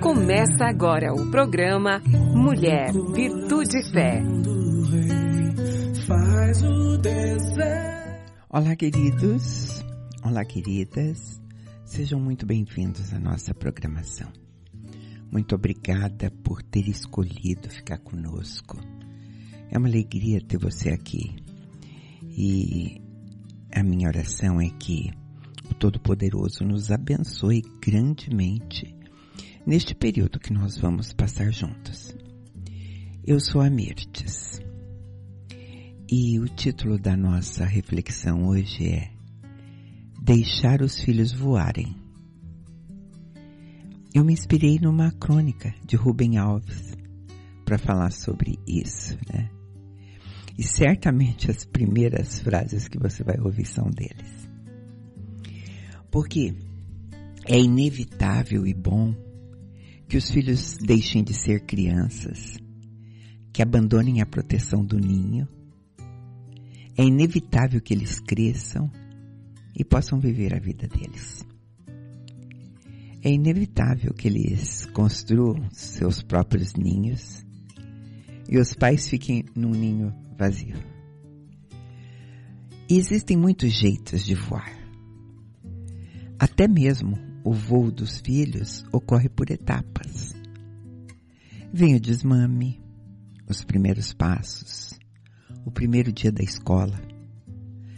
Começa agora o programa Mulher, Virtude e Fé. Olá, queridos. Olá, queridas. Sejam muito bem-vindos à nossa programação. Muito obrigada por ter escolhido ficar conosco. É uma alegria ter você aqui. E a minha oração é que o Todo-Poderoso nos abençoe grandemente neste período que nós vamos passar juntos. Eu sou a Mirtes e o título da nossa reflexão hoje é Deixar os filhos voarem. Eu me inspirei numa crônica de Rubem Alves para falar sobre isso, né? E certamente as primeiras frases que você vai ouvir são deles. Porque é inevitável e bom que os filhos deixem de ser crianças, que abandonem a proteção do ninho. É inevitável que eles cresçam e possam viver a vida deles. É inevitável que eles construam seus próprios ninhos e os pais fiquem num ninho vazio. E existem muitos jeitos de voar. Até mesmo o voo dos filhos ocorre por etapas. Vem o desmame, os primeiros passos, o primeiro dia da escola,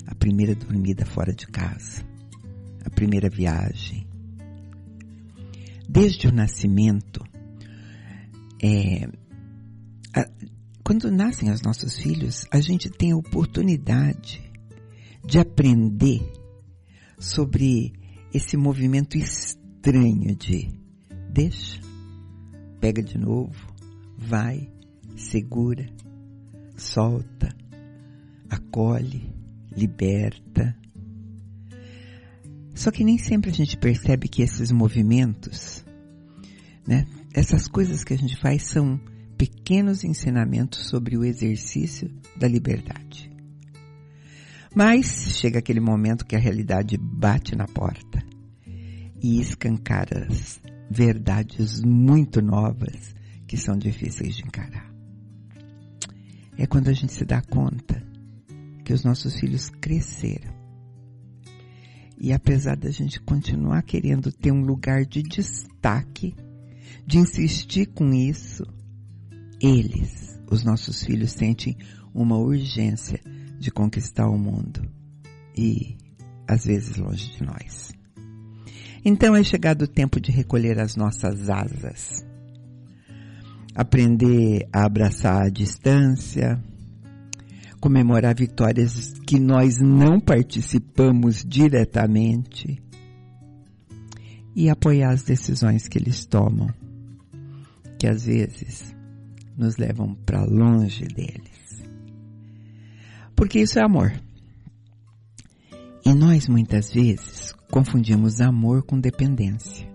a primeira dormida fora de casa, a primeira viagem. Desde o nascimento, é, a, quando nascem os nossos filhos, a gente tem a oportunidade de aprender sobre esse movimento estranho de deixa, pega de novo, vai, segura, solta, acolhe, liberta. Só que nem sempre a gente percebe que esses movimentos, né, essas coisas que a gente faz são pequenos ensinamentos sobre o exercício da liberdade. Mas chega aquele momento que a realidade bate na porta e escancara as verdades muito novas que são difíceis de encarar. É quando a gente se dá conta que os nossos filhos cresceram. E apesar da gente continuar querendo ter um lugar de destaque, de insistir com isso, eles, os nossos filhos, sentem uma urgência de conquistar o mundo e às vezes longe de nós. Então é chegado o tempo de recolher as nossas asas, aprender a abraçar a distância, comemorar vitórias que nós não participamos diretamente e apoiar as decisões que eles tomam, que às vezes nos levam para longe deles. Porque isso é amor. E nós muitas vezes confundimos amor com dependência.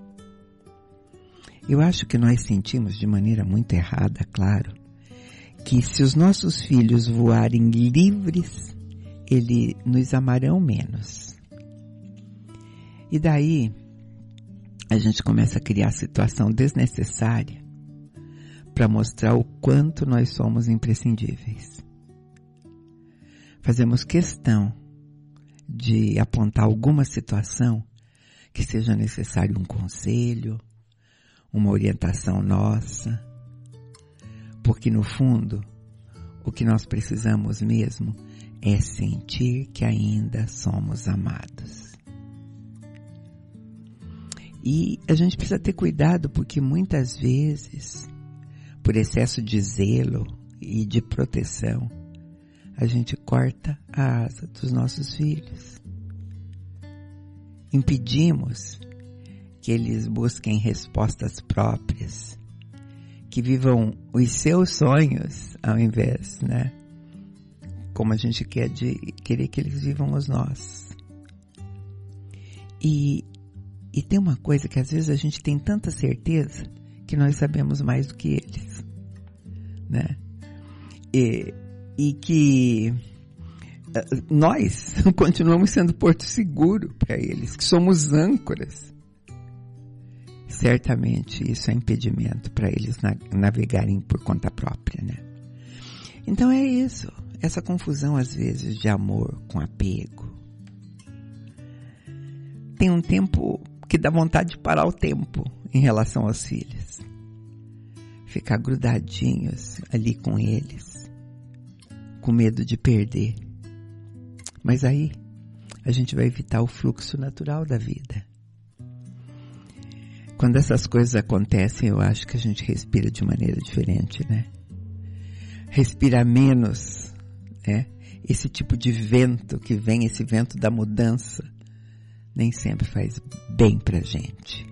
Eu acho que nós sentimos de maneira muito errada, claro, que se os nossos filhos voarem livres, eles nos amarão menos. E daí a gente começa a criar situação desnecessária para mostrar o quanto nós somos imprescindíveis fazemos questão de apontar alguma situação que seja necessário um conselho, uma orientação nossa, porque no fundo, o que nós precisamos mesmo é sentir que ainda somos amados. E a gente precisa ter cuidado porque muitas vezes, por excesso de zelo e de proteção, a gente corta a asa dos nossos filhos. Impedimos que eles busquem respostas próprias, que vivam os seus sonhos ao invés, né? Como a gente quer de querer que eles vivam os nossos. E, e tem uma coisa que às vezes a gente tem tanta certeza que nós sabemos mais do que eles, né? E, e que eh, nós continuamos sendo porto seguro para eles, que somos âncoras. certamente isso é impedimento para eles na, navegarem por conta própria, né? Então é isso, essa confusão às vezes de amor com apego. Tem um tempo que dá vontade de parar o tempo em relação aos filhos. Ficar grudadinhos ali com eles, com medo de perder. Mas aí a gente vai evitar o fluxo natural da vida. Quando essas coisas acontecem, eu acho que a gente respira de maneira diferente, né? Respira menos, né? Esse tipo de vento que vem, esse vento da mudança, nem sempre faz bem pra gente.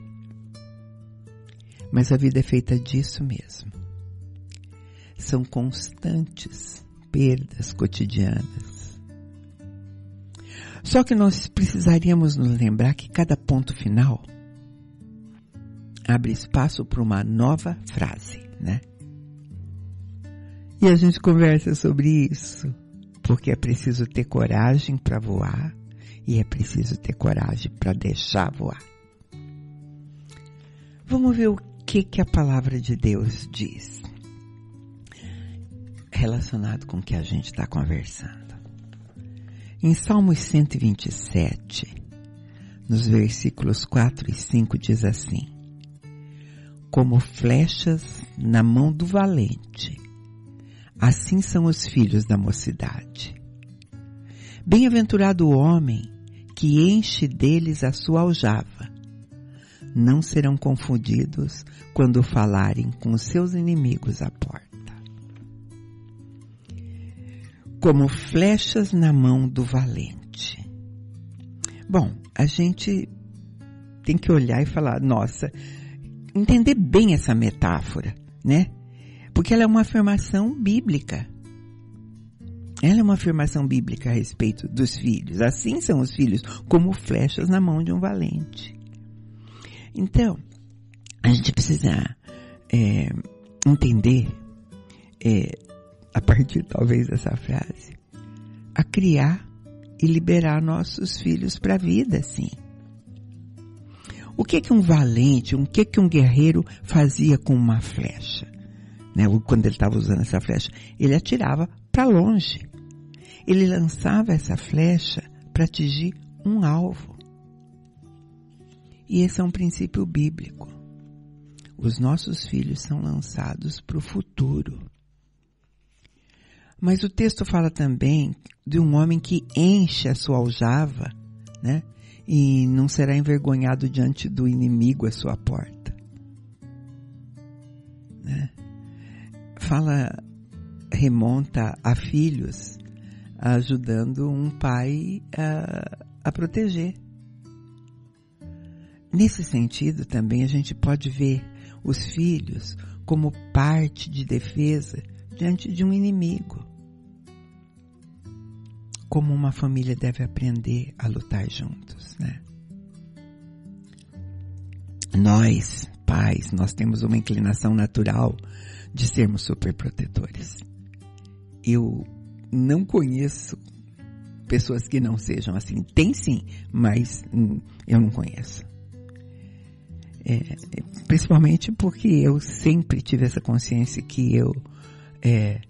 Mas a vida é feita disso mesmo. São constantes perdas cotidianas. Só que nós precisaríamos nos lembrar que cada ponto final abre espaço para uma nova frase, né? E a gente conversa sobre isso, porque é preciso ter coragem para voar e é preciso ter coragem para deixar voar. Vamos ver o que que a palavra de Deus diz relacionado com o que a gente está conversando. Em Salmos 127, nos versículos 4 e 5 diz assim: como flechas na mão do valente. Assim são os filhos da mocidade. Bem-aventurado o homem que enche deles a sua aljava. Não serão confundidos quando falarem com os seus inimigos à porta. Como flechas na mão do valente. Bom, a gente tem que olhar e falar, nossa, entender bem essa metáfora, né? Porque ela é uma afirmação bíblica. Ela é uma afirmação bíblica a respeito dos filhos. Assim são os filhos, como flechas na mão de um valente. Então, a gente precisa é, entender, é, a partir talvez dessa frase, a criar e liberar nossos filhos para a vida, sim. O que que um valente, o que que um guerreiro fazia com uma flecha? Né? Quando ele estava usando essa flecha, ele atirava para longe. Ele lançava essa flecha para atingir um alvo. E esse é um princípio bíblico. Os nossos filhos são lançados para o futuro. Mas o texto fala também de um homem que enche a sua aljava, né? e não será envergonhado diante do inimigo à sua porta. Né? Fala, remonta a filhos ajudando um pai a, a proteger. Nesse sentido, também a gente pode ver os filhos como parte de defesa diante de um inimigo como uma família deve aprender a lutar juntos, né? Nós, pais, nós temos uma inclinação natural de sermos superprotetores. Eu não conheço pessoas que não sejam assim. Tem sim, mas hum, eu não conheço. É, principalmente porque eu sempre tive essa consciência que eu é,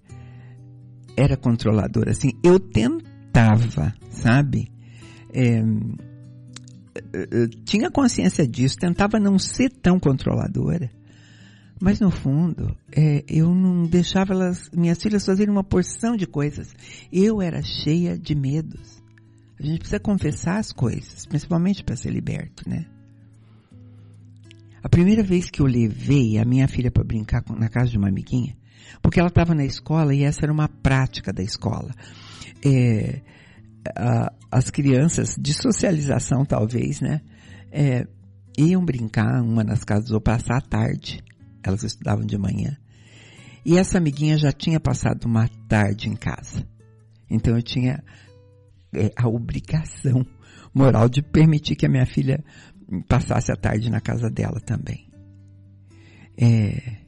era controladora. Assim, eu tento tentava, sabe? É, tinha consciência disso, tentava não ser tão controladora. Mas no fundo, é, eu não deixava elas, minhas filhas fazerem uma porção de coisas. Eu era cheia de medos. A gente precisa confessar as coisas, principalmente para ser liberto, né? A primeira vez que eu levei a minha filha para brincar na casa de uma amiguinha, porque ela estava na escola e essa era uma prática da escola é, a, as crianças de socialização talvez, né, é, iam brincar uma nas casas ou passar a tarde. Elas estudavam de manhã. E essa amiguinha já tinha passado uma tarde em casa. Então eu tinha é, a obrigação moral de permitir que a minha filha passasse a tarde na casa dela também. É,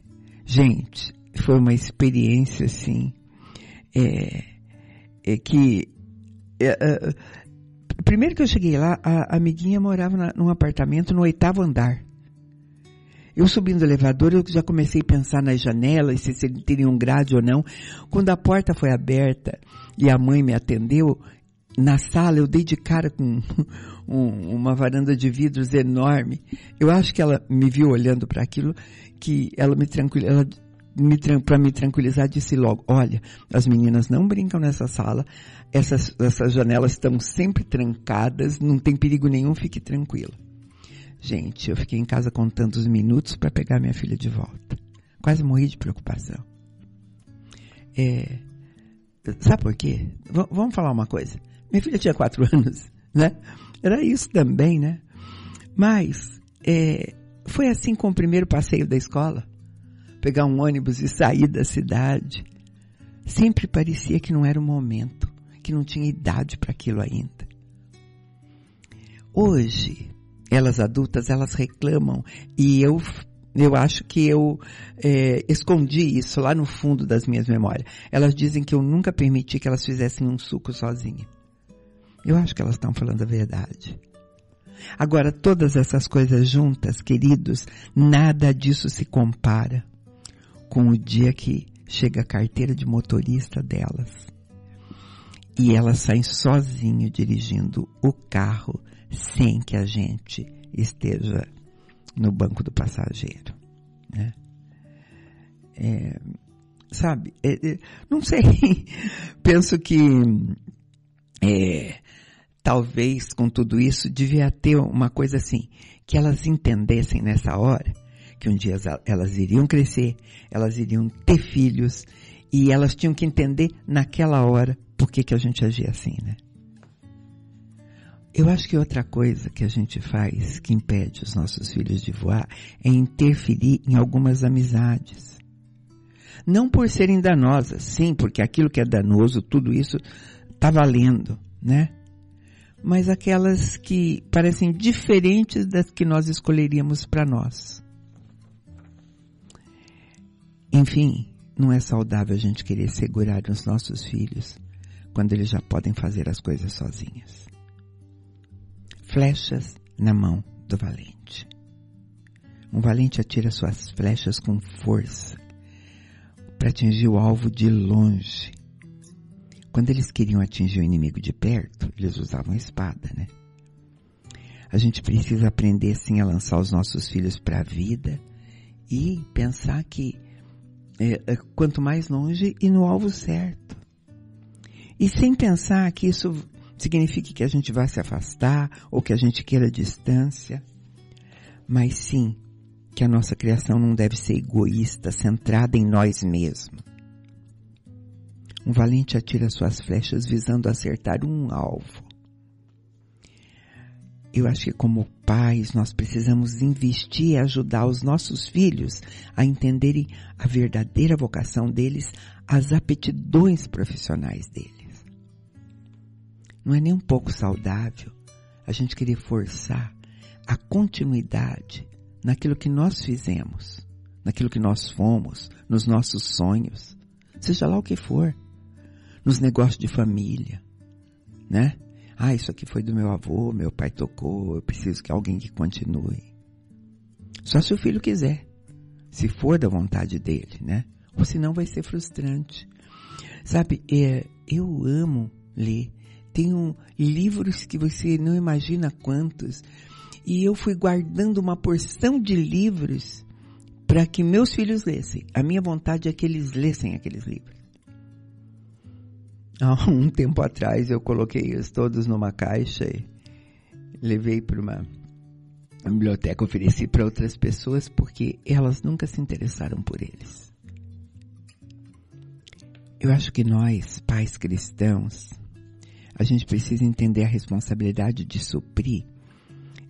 gente, foi uma experiência assim é, é que é, é, primeiro que eu cheguei lá, a, amiguinha morava na, num apartamento no oitavo andar. Eu subindo o elevador, eu já comecei a pensar nas janelas, se, se teriam grade ou não. Quando a porta foi aberta e a mãe me atendeu, na sala eu dei de cara com um, uma varanda de vidros enorme. Eu acho que ela me viu olhando para aquilo, que ela me tranquilizou, para me tranquilizar, disse logo, olha, as meninas não brincam nessa sala, essas, essas janelas estão sempre trancadas, não tem perigo nenhum, fique tranquila. Gente, eu fiquei em casa contando os minutos para pegar minha filha de volta. Quase morri de preocupação. É, sabe por quê? V vamos falar uma coisa. Minha filha tinha quatro anos, né? Era isso também, né? Mas é, foi assim com o primeiro passeio da escola. Pegar um ônibus e sair da cidade. Sempre parecia que não era o momento, que não tinha idade para aquilo ainda. Hoje, elas adultas, elas reclamam e eu eu acho que eu é, escondi isso lá no fundo das minhas memórias. Elas dizem que eu nunca permiti que elas fizessem um suco sozinha. Eu acho que elas estão falando a verdade. Agora, todas essas coisas juntas, queridos, nada disso se compara com o dia que chega a carteira de motorista delas. E elas saem sozinho dirigindo o carro sem que a gente esteja no banco do passageiro. Né? É, sabe, é, é, não sei, penso que é, talvez com tudo isso devia ter uma coisa assim, que elas entendessem nessa hora que um dia elas iriam crescer, elas iriam ter filhos e elas tinham que entender naquela hora por que, que a gente agia assim, né? Eu acho que outra coisa que a gente faz que impede os nossos filhos de voar é interferir em algumas amizades. Não por serem danosas, sim, porque aquilo que é danoso, tudo isso está valendo, né? Mas aquelas que parecem diferentes das que nós escolheríamos para nós. Enfim, não é saudável a gente querer segurar os nossos filhos quando eles já podem fazer as coisas sozinhos flechas na mão do valente. Um valente atira suas flechas com força para atingir o alvo de longe. Quando eles queriam atingir o inimigo de perto, eles usavam espada, né? A gente precisa aprender sim a lançar os nossos filhos para a vida e pensar que é, é, quanto mais longe e no alvo certo. E sem pensar que isso signifique que a gente vai se afastar ou que a gente queira distância, mas sim que a nossa criação não deve ser egoísta, centrada em nós mesmos. Um valente atira suas flechas visando acertar um alvo. Eu acho que como pais nós precisamos investir e ajudar os nossos filhos a entenderem a verdadeira vocação deles, as aptidões profissionais deles. Não é nem um pouco saudável a gente querer forçar a continuidade naquilo que nós fizemos, naquilo que nós fomos, nos nossos sonhos, seja lá o que for, nos negócios de família, né? Ah, isso aqui foi do meu avô, meu pai tocou, eu preciso que alguém que continue. Só se o filho quiser, se for da vontade dele, né? Ou senão vai ser frustrante. Sabe, é, eu amo ler tenho livros que você não imagina quantos. E eu fui guardando uma porção de livros para que meus filhos lessem. A minha vontade é que eles lessem aqueles livros. Há um tempo atrás eu coloquei-os todos numa caixa e levei para uma biblioteca, ofereci para outras pessoas porque elas nunca se interessaram por eles. Eu acho que nós, pais cristãos, a gente precisa entender a responsabilidade de suprir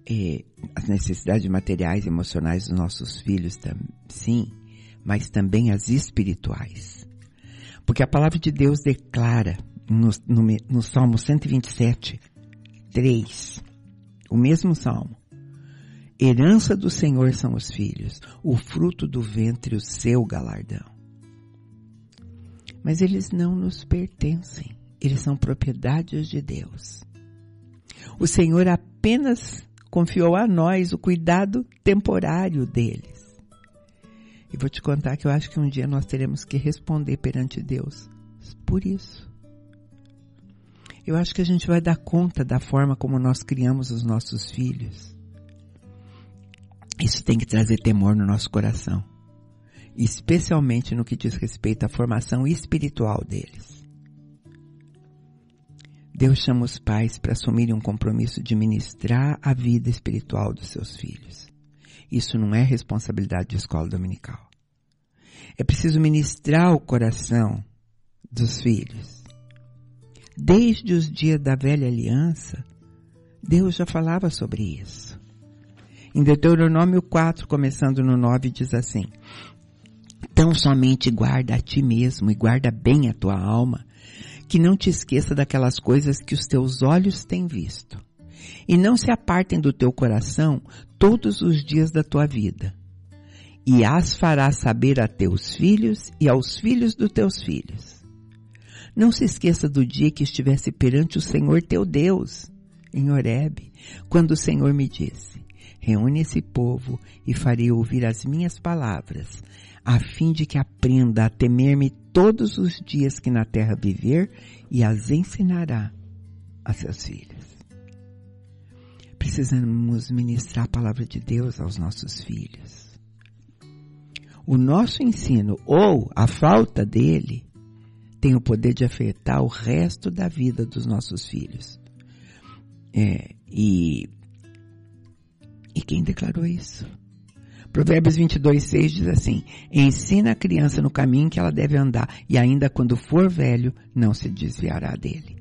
é, as necessidades materiais e emocionais dos nossos filhos, sim, mas também as espirituais. Porque a palavra de Deus declara no, no, no Salmo 127, 3, o mesmo Salmo, herança do Senhor são os filhos, o fruto do ventre o seu galardão. Mas eles não nos pertencem. Eles são propriedades de Deus. O Senhor apenas confiou a nós o cuidado temporário deles. E vou te contar que eu acho que um dia nós teremos que responder perante Deus por isso. Eu acho que a gente vai dar conta da forma como nós criamos os nossos filhos. Isso tem que trazer temor no nosso coração, especialmente no que diz respeito à formação espiritual deles. Deus chama os pais para assumirem um compromisso de ministrar a vida espiritual dos seus filhos. Isso não é responsabilidade de escola dominical. É preciso ministrar o coração dos filhos. Desde os dias da velha aliança, Deus já falava sobre isso. Em Deuteronômio 4, começando no 9, diz assim: Tão somente guarda a ti mesmo e guarda bem a tua alma, que não te esqueça daquelas coisas que os teus olhos têm visto. E não se apartem do teu coração todos os dias da tua vida. E as farás saber a teus filhos e aos filhos dos teus filhos. Não se esqueça do dia que estivesse perante o Senhor teu Deus, em Horebe, quando o Senhor me disse, reúne esse povo e farei ouvir as minhas palavras, a fim de que aprenda a temer-me todos os dias que na terra viver e as ensinará a seus filhos. Precisamos ministrar a palavra de Deus aos nossos filhos. O nosso ensino ou a falta dele tem o poder de afetar o resto da vida dos nossos filhos. É, e, e quem declarou isso? Provérbios 22, 6 diz assim, ensina a criança no caminho que ela deve andar, e ainda quando for velho, não se desviará dele.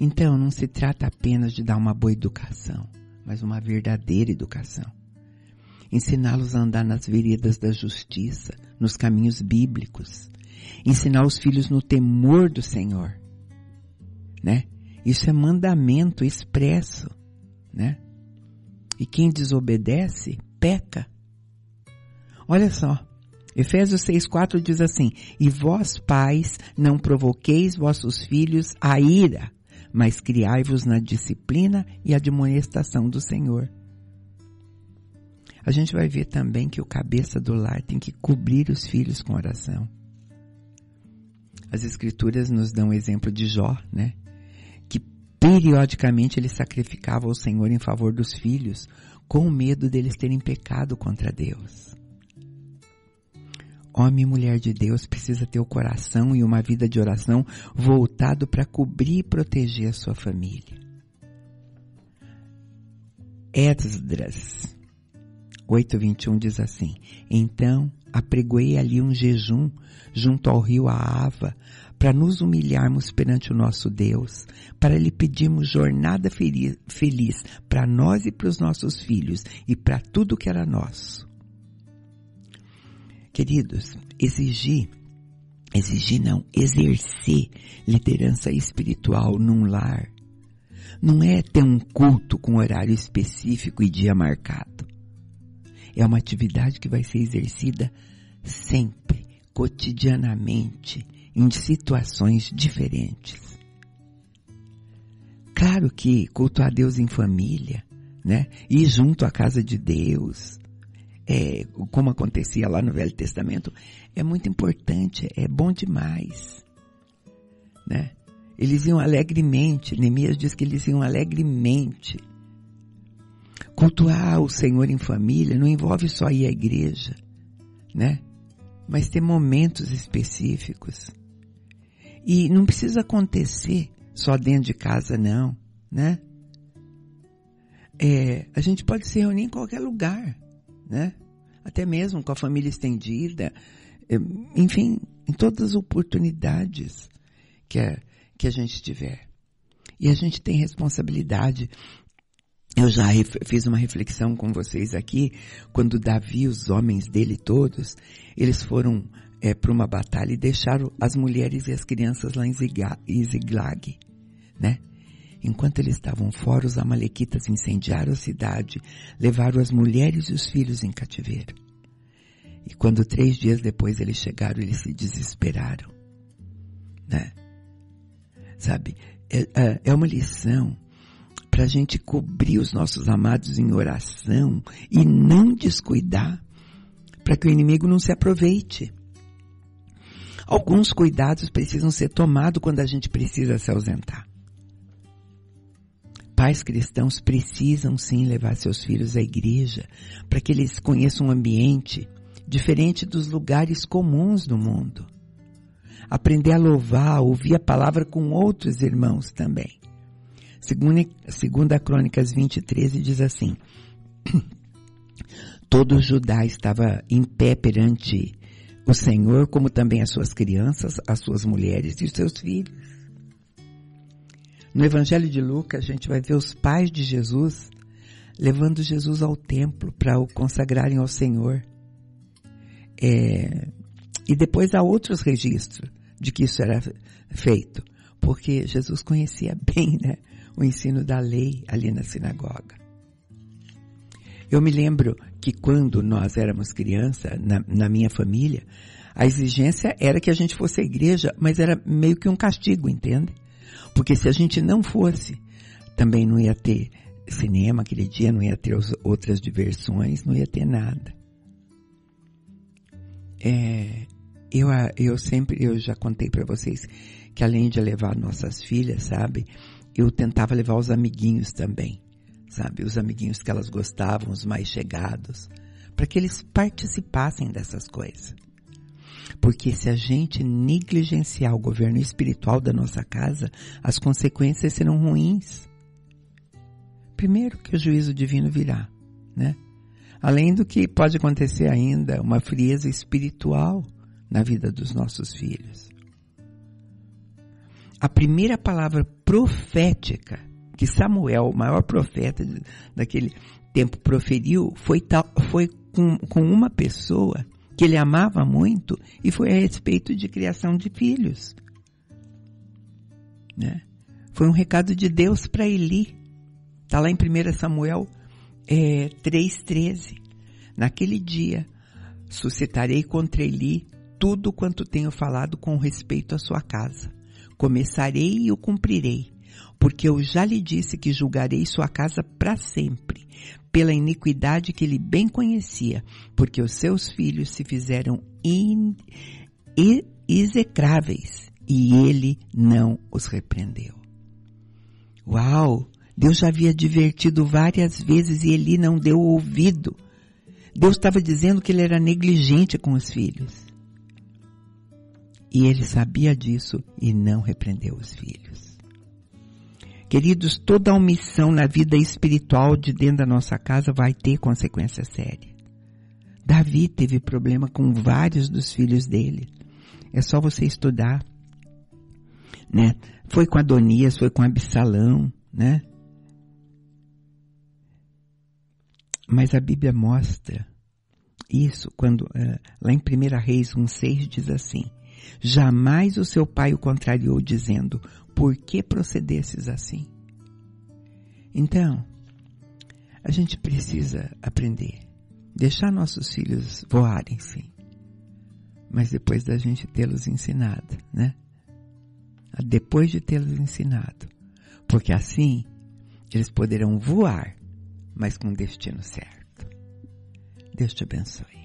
Então, não se trata apenas de dar uma boa educação, mas uma verdadeira educação. Ensiná-los a andar nas veredas da justiça, nos caminhos bíblicos. Ensinar os filhos no temor do Senhor. Né? Isso é mandamento expresso, né? E quem desobedece peca. Olha só, Efésios 6,4 diz assim: E vós, pais, não provoqueis vossos filhos a ira, mas criai-vos na disciplina e admoestação do Senhor. A gente vai ver também que o cabeça do lar tem que cobrir os filhos com oração. As escrituras nos dão o exemplo de Jó, né? Que periodicamente ele sacrificava ao Senhor em favor dos filhos, com medo deles terem pecado contra Deus. Homem e mulher de Deus precisa ter o coração e uma vida de oração voltado para cobrir e proteger a sua família. Esdras 8:21 diz assim: Então apregoei ali um jejum junto ao rio Aava para nos humilharmos perante o nosso Deus, para lhe pedirmos jornada feliz para nós e para os nossos filhos e para tudo que era nosso. Queridos, exigir, exigir não, exercer liderança espiritual num lar não é ter um culto com horário específico e dia marcado. É uma atividade que vai ser exercida sempre, cotidianamente, em situações diferentes. Claro que cultuar Deus em família, né? Ir junto à casa de Deus, é, como acontecia lá no Velho Testamento, é muito importante, é bom demais, né? Eles iam alegremente, Neemias diz que eles iam alegremente. Cultuar o Senhor em família não envolve só ir à igreja, né? Mas ter momentos específicos. E não precisa acontecer só dentro de casa, não, né? É, a gente pode se reunir em qualquer lugar, né? Até mesmo com a família estendida, é, enfim, em todas as oportunidades que a, que a gente tiver. E a gente tem responsabilidade. Eu já fiz uma reflexão com vocês aqui, quando Davi, os homens dele todos, eles foram é, para uma batalha e deixaram as mulheres e as crianças lá em Ziglag, né? Enquanto eles estavam fora, os amalequitas incendiaram a cidade, levaram as mulheres e os filhos em cativeiro. E quando três dias depois eles chegaram, eles se desesperaram, né? Sabe? É, é, é uma lição para a gente cobrir os nossos amados em oração e não descuidar para que o inimigo não se aproveite. Alguns cuidados precisam ser tomados quando a gente precisa se ausentar. Pais cristãos precisam sim levar seus filhos à igreja para que eles conheçam um ambiente diferente dos lugares comuns do mundo. Aprender a louvar, ouvir a palavra com outros irmãos também. Segunda, segunda Crônicas 20, 13 diz assim, Todo Judá estava em pé perante o Senhor, como também as suas crianças, as suas mulheres e os seus filhos. No Evangelho de Lucas, a gente vai ver os pais de Jesus levando Jesus ao templo para o consagrarem ao Senhor. É, e depois há outros registros de que isso era feito, porque Jesus conhecia bem né, o ensino da lei ali na sinagoga. Eu me lembro que quando nós éramos criança, na, na minha família, a exigência era que a gente fosse à igreja, mas era meio que um castigo, entende? Porque se a gente não fosse, também não ia ter cinema aquele dia, não ia ter outras diversões, não ia ter nada. É, eu, eu sempre, eu já contei para vocês que além de levar nossas filhas, sabe, eu tentava levar os amiguinhos também sabe? Os amiguinhos que elas gostavam, os mais chegados, para que eles participassem dessas coisas. Porque se a gente negligenciar o governo espiritual da nossa casa, as consequências serão ruins. Primeiro que o juízo divino virá, né? Além do que pode acontecer ainda uma frieza espiritual na vida dos nossos filhos. A primeira palavra profética que Samuel, o maior profeta daquele tempo, proferiu foi, tal, foi com, com uma pessoa que ele amava muito e foi a respeito de criação de filhos. Né? Foi um recado de Deus para Eli. Está lá em 1 Samuel é, 3,13. Naquele dia suscitarei contra Eli tudo quanto tenho falado com respeito à sua casa. Começarei e o cumprirei porque eu já lhe disse que julgarei sua casa para sempre, pela iniquidade que ele bem conhecia, porque os seus filhos se fizeram in, in, execráveis e ele não os repreendeu. Uau! Deus já havia advertido várias vezes e ele não deu ouvido. Deus estava dizendo que ele era negligente com os filhos. E ele sabia disso e não repreendeu os filhos. Queridos, toda omissão na vida espiritual de dentro da nossa casa vai ter consequência séria. Davi teve problema com vários dos filhos dele. É só você estudar. Né? Foi com Adonias, foi com Absalão, né? Mas a Bíblia mostra isso quando, uh, lá em 1 Reis 1,6 diz assim, Jamais o seu pai o contrariou dizendo, por que procedesses assim? Então, a gente precisa aprender. Deixar nossos filhos voarem, sim. Mas depois da gente tê-los ensinado, né? Depois de tê-los ensinado. Porque assim, eles poderão voar, mas com destino certo. Deus te abençoe.